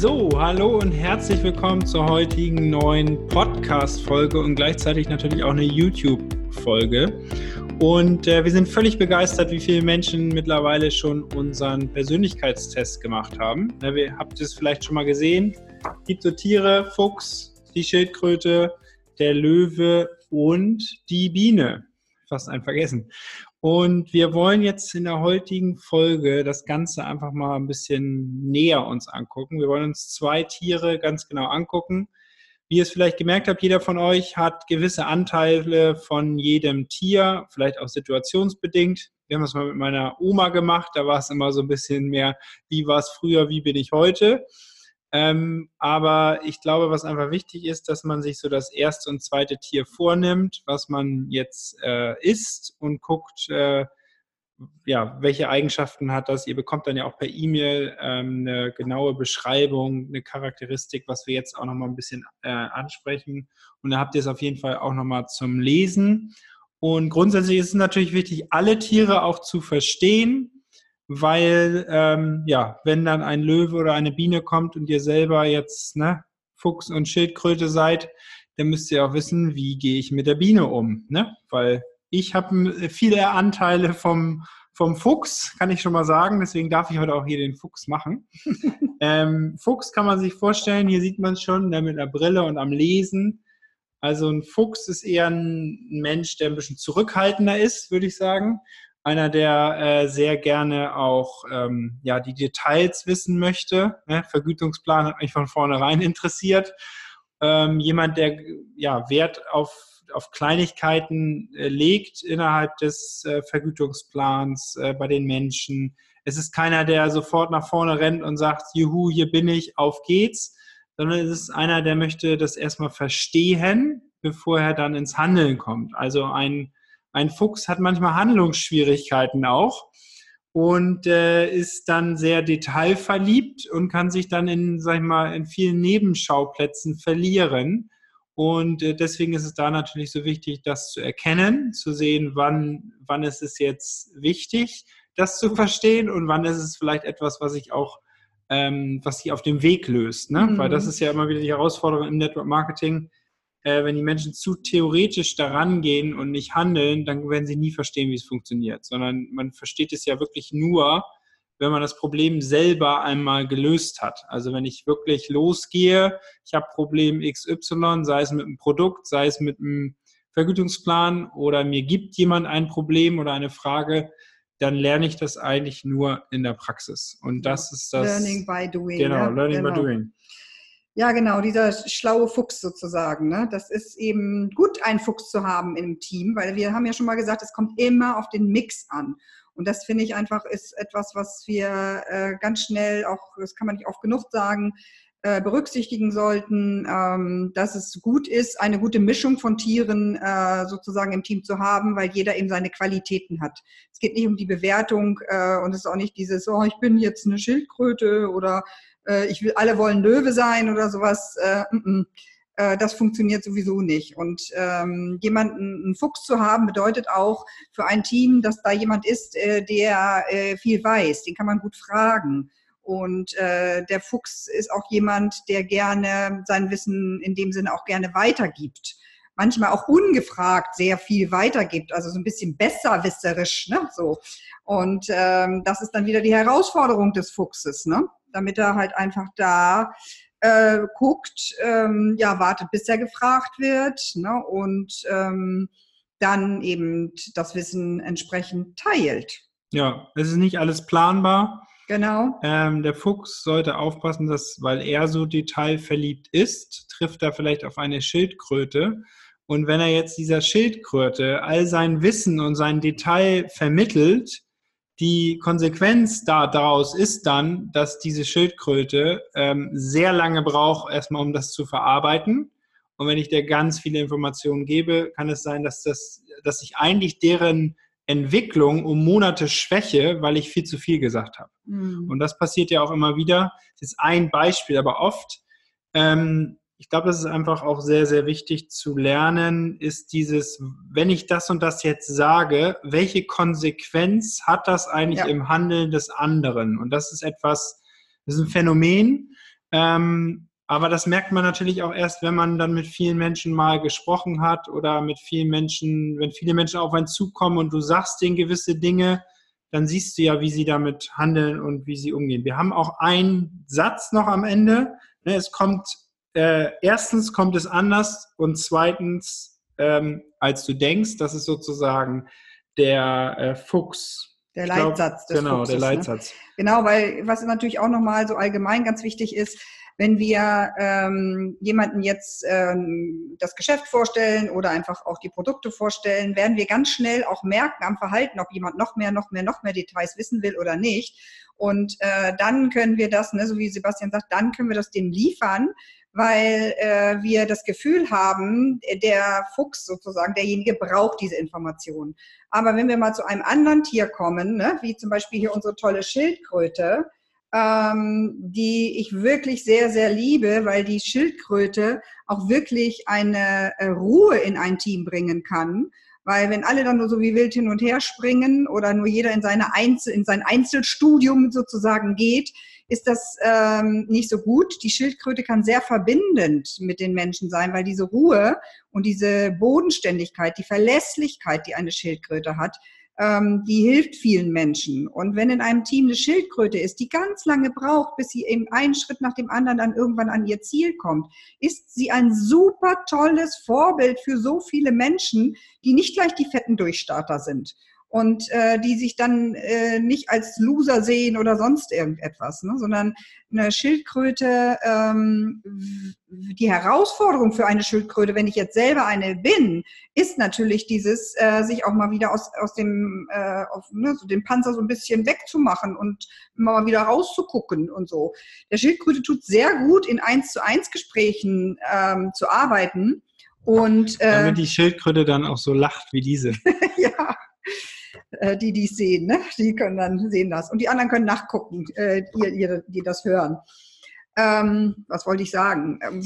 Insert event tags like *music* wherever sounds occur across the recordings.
So, hallo und herzlich willkommen zur heutigen neuen Podcast-Folge und gleichzeitig natürlich auch eine YouTube-Folge. Und äh, wir sind völlig begeistert, wie viele Menschen mittlerweile schon unseren Persönlichkeitstest gemacht haben. Ja, wir habt es vielleicht schon mal gesehen. Es gibt so Tiere, Fuchs, die Schildkröte, der Löwe und die Biene. Fast ein vergessen. Und wir wollen jetzt in der heutigen Folge das Ganze einfach mal ein bisschen näher uns angucken. Wir wollen uns zwei Tiere ganz genau angucken. Wie ihr es vielleicht gemerkt habt, jeder von euch hat gewisse Anteile von jedem Tier, vielleicht auch situationsbedingt. Wir haben das mal mit meiner Oma gemacht, da war es immer so ein bisschen mehr, wie war es früher, wie bin ich heute. Ähm, aber ich glaube, was einfach wichtig ist, dass man sich so das erste und zweite Tier vornimmt, was man jetzt äh, isst und guckt, äh, ja, welche Eigenschaften hat das. Ihr bekommt dann ja auch per E-Mail ähm, eine genaue Beschreibung, eine Charakteristik, was wir jetzt auch nochmal ein bisschen äh, ansprechen. Und da habt ihr es auf jeden Fall auch nochmal zum Lesen. Und grundsätzlich ist es natürlich wichtig, alle Tiere auch zu verstehen weil ähm, ja, wenn dann ein Löwe oder eine Biene kommt und ihr selber jetzt ne, Fuchs und Schildkröte seid, dann müsst ihr auch wissen, wie gehe ich mit der Biene um, ne? Weil ich habe viele Anteile vom vom Fuchs, kann ich schon mal sagen. Deswegen darf ich heute auch hier den Fuchs machen. *laughs* ähm, Fuchs kann man sich vorstellen, hier sieht man es schon, ne, mit einer Brille und am Lesen. Also ein Fuchs ist eher ein Mensch, der ein bisschen zurückhaltender ist, würde ich sagen einer, der äh, sehr gerne auch ähm, ja, die Details wissen möchte. Ne? Vergütungsplan hat mich von vornherein *laughs* interessiert. Ähm, jemand, der ja, Wert auf, auf Kleinigkeiten äh, legt innerhalb des äh, Vergütungsplans äh, bei den Menschen. Es ist keiner, der sofort nach vorne rennt und sagt, juhu, hier bin ich, auf geht's, sondern es ist einer, der möchte das erstmal verstehen, bevor er dann ins Handeln kommt. Also ein ein Fuchs hat manchmal Handlungsschwierigkeiten auch und äh, ist dann sehr detailverliebt und kann sich dann in, sag ich mal, in vielen Nebenschauplätzen verlieren. Und äh, deswegen ist es da natürlich so wichtig, das zu erkennen, zu sehen, wann, wann ist es jetzt wichtig, das zu verstehen und wann ist es vielleicht etwas, was ich auch, ähm, was sich auf dem Weg löst. Ne? Mhm. Weil das ist ja immer wieder die Herausforderung im Network Marketing äh, wenn die Menschen zu theoretisch daran gehen und nicht handeln, dann werden sie nie verstehen, wie es funktioniert, sondern man versteht es ja wirklich nur, wenn man das Problem selber einmal gelöst hat. Also wenn ich wirklich losgehe, ich habe Problem XY, sei es mit einem Produkt, sei es mit einem Vergütungsplan oder mir gibt jemand ein Problem oder eine Frage, dann lerne ich das eigentlich nur in der Praxis. Und das ist das. Learning by doing. Genau, ja, Learning genau. by doing. Ja, genau, dieser schlaue Fuchs sozusagen. Ne? Das ist eben gut, einen Fuchs zu haben im Team, weil wir haben ja schon mal gesagt, es kommt immer auf den Mix an. Und das finde ich einfach ist etwas, was wir äh, ganz schnell auch, das kann man nicht oft genug sagen, äh, berücksichtigen sollten, ähm, dass es gut ist, eine gute Mischung von Tieren äh, sozusagen im Team zu haben, weil jeder eben seine Qualitäten hat. Es geht nicht um die Bewertung äh, und es ist auch nicht dieses, oh, ich bin jetzt eine Schildkröte oder äh, ich will, alle wollen Löwe sein oder sowas. Äh, m -m. Äh, das funktioniert sowieso nicht. Und ähm, jemanden, einen Fuchs zu haben, bedeutet auch für ein Team, dass da jemand ist, äh, der äh, viel weiß. Den kann man gut fragen. Und äh, der Fuchs ist auch jemand, der gerne sein Wissen in dem Sinne auch gerne weitergibt. Manchmal auch ungefragt sehr viel weitergibt, also so ein bisschen besserwisserisch, ne? So. Und ähm, das ist dann wieder die Herausforderung des Fuchses, ne? Damit er halt einfach da äh, guckt, ähm, ja, wartet, bis er gefragt wird ne, und ähm, dann eben das Wissen entsprechend teilt. Ja, es ist nicht alles planbar. Genau. Ähm, der Fuchs sollte aufpassen, dass, weil er so detailverliebt ist, trifft er vielleicht auf eine Schildkröte. Und wenn er jetzt dieser Schildkröte all sein Wissen und sein Detail vermittelt, die Konsequenz daraus ist dann, dass diese Schildkröte ähm, sehr lange braucht, erstmal um das zu verarbeiten. Und wenn ich der ganz viele Informationen gebe, kann es sein, dass, das, dass ich eigentlich deren Entwicklung um Monate schwäche, weil ich viel zu viel gesagt habe. Mhm. Und das passiert ja auch immer wieder. Das ist ein Beispiel, aber oft ähm, ich glaube, das ist einfach auch sehr, sehr wichtig zu lernen, ist dieses, wenn ich das und das jetzt sage, welche Konsequenz hat das eigentlich ja. im Handeln des anderen? Und das ist etwas, das ist ein Phänomen, Ähm, aber das merkt man natürlich auch erst, wenn man dann mit vielen Menschen mal gesprochen hat oder mit vielen Menschen, wenn viele Menschen auf einen zukommen und du sagst denen gewisse Dinge, dann siehst du ja, wie sie damit handeln und wie sie umgehen. Wir haben auch einen Satz noch am Ende. Ne, es kommt, äh, erstens kommt es anders und zweitens, ähm, als du denkst, das ist sozusagen der äh, Fuchs. Der Leitsatz glaub, des Genau, Fuchses, der ne? Leitsatz. Ne? Genau, weil was natürlich auch nochmal so allgemein ganz wichtig ist, wenn wir ähm, jemanden jetzt ähm, das Geschäft vorstellen oder einfach auch die Produkte vorstellen, werden wir ganz schnell auch merken am Verhalten, ob jemand noch mehr, noch mehr, noch mehr Details wissen will oder nicht. Und äh, dann können wir das, ne, so wie Sebastian sagt, dann können wir das dem liefern, weil äh, wir das Gefühl haben, der Fuchs sozusagen, derjenige braucht diese Information. Aber wenn wir mal zu einem anderen Tier kommen, ne, wie zum Beispiel hier unsere tolle Schildkröte, ähm, die ich wirklich sehr, sehr liebe, weil die Schildkröte auch wirklich eine äh, Ruhe in ein Team bringen kann. Weil wenn alle dann nur so wie wild hin und her springen oder nur jeder in, seine Einzel in sein Einzelstudium sozusagen geht, ist das ähm, nicht so gut. Die Schildkröte kann sehr verbindend mit den Menschen sein, weil diese Ruhe und diese Bodenständigkeit, die Verlässlichkeit, die eine Schildkröte hat, ähm, die hilft vielen Menschen. Und wenn in einem Team eine Schildkröte ist, die ganz lange braucht, bis sie eben einen Schritt nach dem anderen dann irgendwann an ihr Ziel kommt, ist sie ein super tolles Vorbild für so viele Menschen, die nicht gleich die fetten Durchstarter sind und äh, die sich dann äh, nicht als Loser sehen oder sonst irgendetwas, ne? sondern eine Schildkröte, ähm, die Herausforderung für eine Schildkröte, wenn ich jetzt selber eine bin, ist natürlich dieses, äh, sich auch mal wieder aus, aus dem, äh, auf, ne, so den Panzer so ein bisschen wegzumachen und mal wieder rauszugucken und so. Der Schildkröte tut sehr gut, in eins zu eins Gesprächen ähm, zu arbeiten. Und, äh, Damit die Schildkröte dann auch so lacht wie diese. *laughs* ja, die dies sehen. Ne? Die können dann sehen das. Und die anderen können nachgucken, äh, die, die, die das hören. Ähm, was wollte ich sagen? Ähm,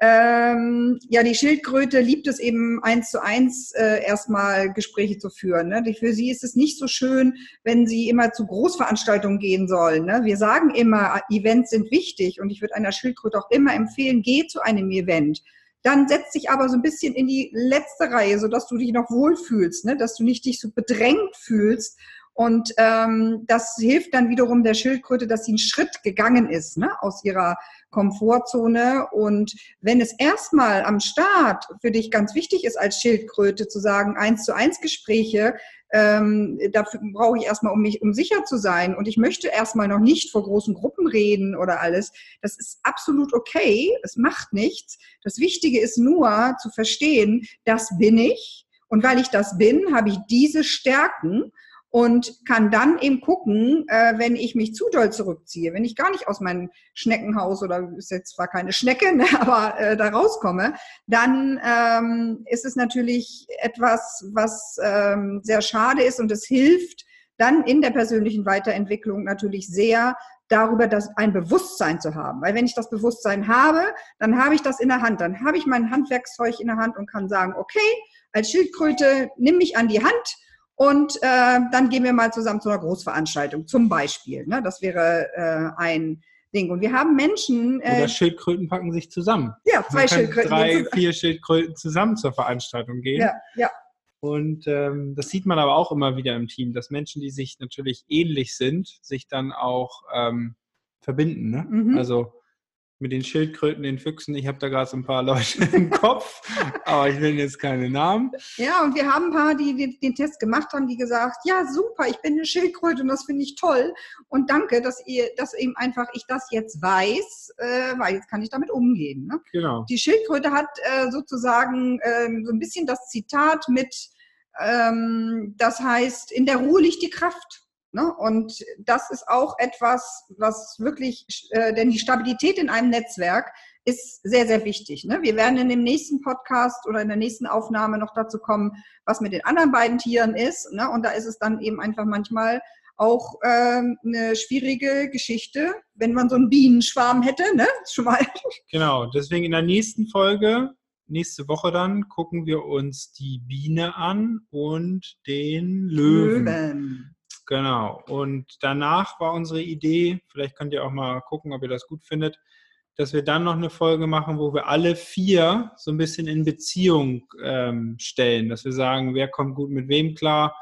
ähm, ja, die Schildkröte liebt es eben eins zu eins äh, erstmal Gespräche zu führen. Ne? Für sie ist es nicht so schön, wenn sie immer zu Großveranstaltungen gehen sollen. Ne? Wir sagen immer, Events sind wichtig und ich würde einer Schildkröte auch immer empfehlen, geh zu einem Event dann setz dich aber so ein bisschen in die letzte Reihe, sodass du dich noch wohlfühlst, ne? dass du nicht dich so bedrängt fühlst. Und ähm, das hilft dann wiederum der Schildkröte, dass sie einen Schritt gegangen ist ne? aus ihrer Komfortzone. Und wenn es erstmal am Start für dich ganz wichtig ist, als Schildkröte zu sagen, eins zu eins Gespräche, ähm, dafür brauche ich erstmal, um mich, um sicher zu sein. Und ich möchte erstmal noch nicht vor großen Gruppen reden oder alles. Das ist absolut okay. Es macht nichts. Das Wichtige ist nur zu verstehen, das bin ich. Und weil ich das bin, habe ich diese Stärken und kann dann eben gucken, äh, wenn ich mich zu doll zurückziehe, wenn ich gar nicht aus meinem Schneckenhaus oder ist jetzt zwar keine Schnecke, *laughs* ne, aber äh, da rauskomme, dann ähm, ist es natürlich etwas, was ähm, sehr schade ist und es hilft dann in der persönlichen Weiterentwicklung natürlich sehr, darüber das ein Bewusstsein zu haben. Weil wenn ich das Bewusstsein habe, dann habe ich das in der Hand. Dann habe ich mein Handwerkszeug in der Hand und kann sagen, okay, als Schildkröte nimm mich an die Hand und äh, dann gehen wir mal zusammen zu einer Großveranstaltung, zum Beispiel. Ne? Das wäre äh, ein Ding. Und wir haben Menschen. Äh, Oder Schildkröten packen sich zusammen. Ja, zwei Schildkröten. Drei, vier Schildkröten zusammen zur Veranstaltung gehen. Ja, ja. Und ähm, das sieht man aber auch immer wieder im Team, dass Menschen, die sich natürlich ähnlich sind, sich dann auch ähm, verbinden. Ne? Mhm. Also mit den Schildkröten, den Füchsen. Ich habe da gerade so ein paar *laughs* Leute im Kopf, aber ich nenne jetzt keine Namen. Ja, und wir haben ein paar, die den, Test gemacht haben, die gesagt, ja super, ich bin eine Schildkröte und das finde ich toll. Und danke, dass ihr, dass eben einfach ich das jetzt weiß, äh, weil jetzt kann ich damit umgehen. Ne? Genau. Die Schildkröte hat äh, sozusagen äh, so ein bisschen das Zitat mit, ähm, das heißt, in der Ruhe liegt die Kraft. Ne? Und das ist auch etwas, was wirklich, äh, denn die Stabilität in einem Netzwerk ist sehr, sehr wichtig. Ne? Wir werden in dem nächsten Podcast oder in der nächsten Aufnahme noch dazu kommen, was mit den anderen beiden Tieren ist. Ne? Und da ist es dann eben einfach manchmal auch ähm, eine schwierige Geschichte, wenn man so einen Bienenschwarm hätte. Ne? *laughs* Schon mal. Genau, deswegen in der nächsten Folge, nächste Woche dann, gucken wir uns die Biene an und den Löwen. Löwen. Genau. Und danach war unsere Idee, vielleicht könnt ihr auch mal gucken, ob ihr das gut findet, dass wir dann noch eine Folge machen, wo wir alle vier so ein bisschen in Beziehung ähm, stellen, dass wir sagen, wer kommt gut mit wem klar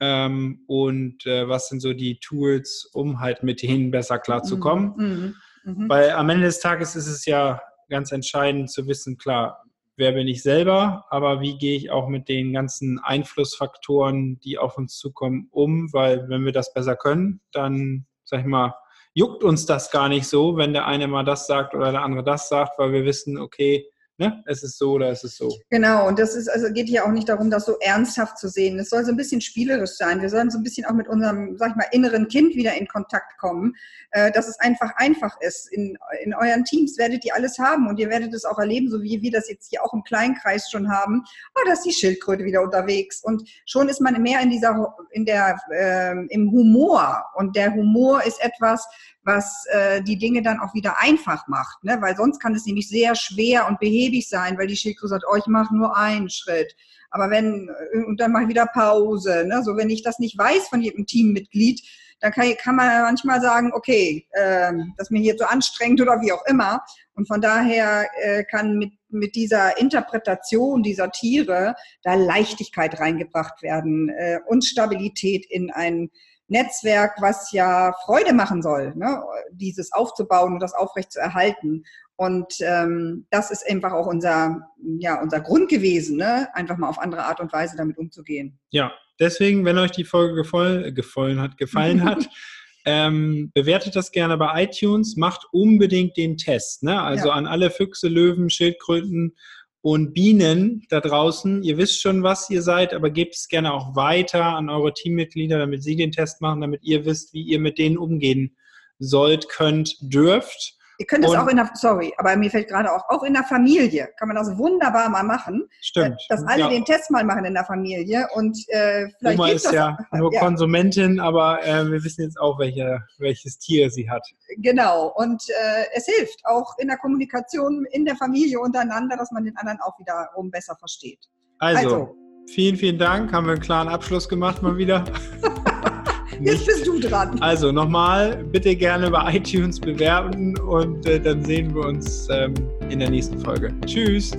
ähm, und äh, was sind so die Tools, um halt mit denen besser klarzukommen. Mhm. Mhm. Mhm. Weil am Ende des Tages ist es ja ganz entscheidend zu wissen, klar, wer bin ich selber, aber wie gehe ich auch mit den ganzen Einflussfaktoren, die auf uns zukommen, um, weil wenn wir das besser können, dann, sag ich mal, juckt uns das gar nicht so, wenn der eine mal das sagt oder der andere das sagt, weil wir wissen, okay, ne, es ist so oder es ist so. Genau, und das ist, also geht hier auch nicht darum, das so ernsthaft zu sehen. Es soll so ein bisschen spielerisch sein. Wir sollen so ein bisschen auch mit unserem, sag ich mal, inneren Kind wieder in Kontakt kommen, äh, dass es einfach einfach ist. In, in euren Teams werdet ihr alles haben und ihr werdet es auch erleben, so wie wir das jetzt hier auch im Kleinkreis schon haben. Oh, da ist die Schildkröte wieder unterwegs und schon ist man mehr in dieser, in der, äh, im Humor und der Humor ist etwas, was äh, die Dinge dann auch wieder einfach macht, ne? weil sonst kann es nämlich sehr schwer und behäbig sein, weil die Schildkröte sagt, oh, ich mache nur einen Schritt. Aber wenn, und dann mache ich wieder Pause. Ne? So, wenn ich das nicht weiß von jedem Teammitglied, dann kann, kann man manchmal sagen, okay, äh, das ist mir hier zu anstrengend oder wie auch immer. Und von daher äh, kann mit, mit dieser Interpretation dieser Tiere da Leichtigkeit reingebracht werden äh, und Stabilität in ein Netzwerk, was ja Freude machen soll, ne? dieses aufzubauen und das aufrecht zu erhalten. Und ähm, das ist einfach auch unser, ja, unser Grund gewesen, ne? einfach mal auf andere Art und Weise damit umzugehen. Ja, deswegen, wenn euch die Folge gefallen, gefallen hat, gefallen hat, *laughs* ähm, bewertet das gerne bei iTunes, macht unbedingt den Test. Ne? Also ja. an alle Füchse, Löwen, Schildkröten und Bienen da draußen, ihr wisst schon, was ihr seid, aber gebt es gerne auch weiter an eure Teammitglieder, damit sie den Test machen, damit ihr wisst, wie ihr mit denen umgehen sollt, könnt, dürft. Ihr könnt es auch in der, sorry, aber mir fällt gerade auch, auch in der Familie kann man das wunderbar mal machen. Stimmt. Äh, dass alle ja. den Test mal machen in der Familie und äh, vielleicht Oma ist ja auch, nur ja. Konsumentin, aber äh, wir wissen jetzt auch, welche, welches Tier sie hat. Genau. Und äh, es hilft auch in der Kommunikation in der Familie untereinander, dass man den anderen auch wiederum besser versteht. also. also. Vielen, vielen Dank. Haben wir einen klaren Abschluss gemacht mal wieder. *laughs* Jetzt bist du dran. Also nochmal, bitte gerne bei iTunes bewerben und äh, dann sehen wir uns ähm, in der nächsten Folge. Tschüss.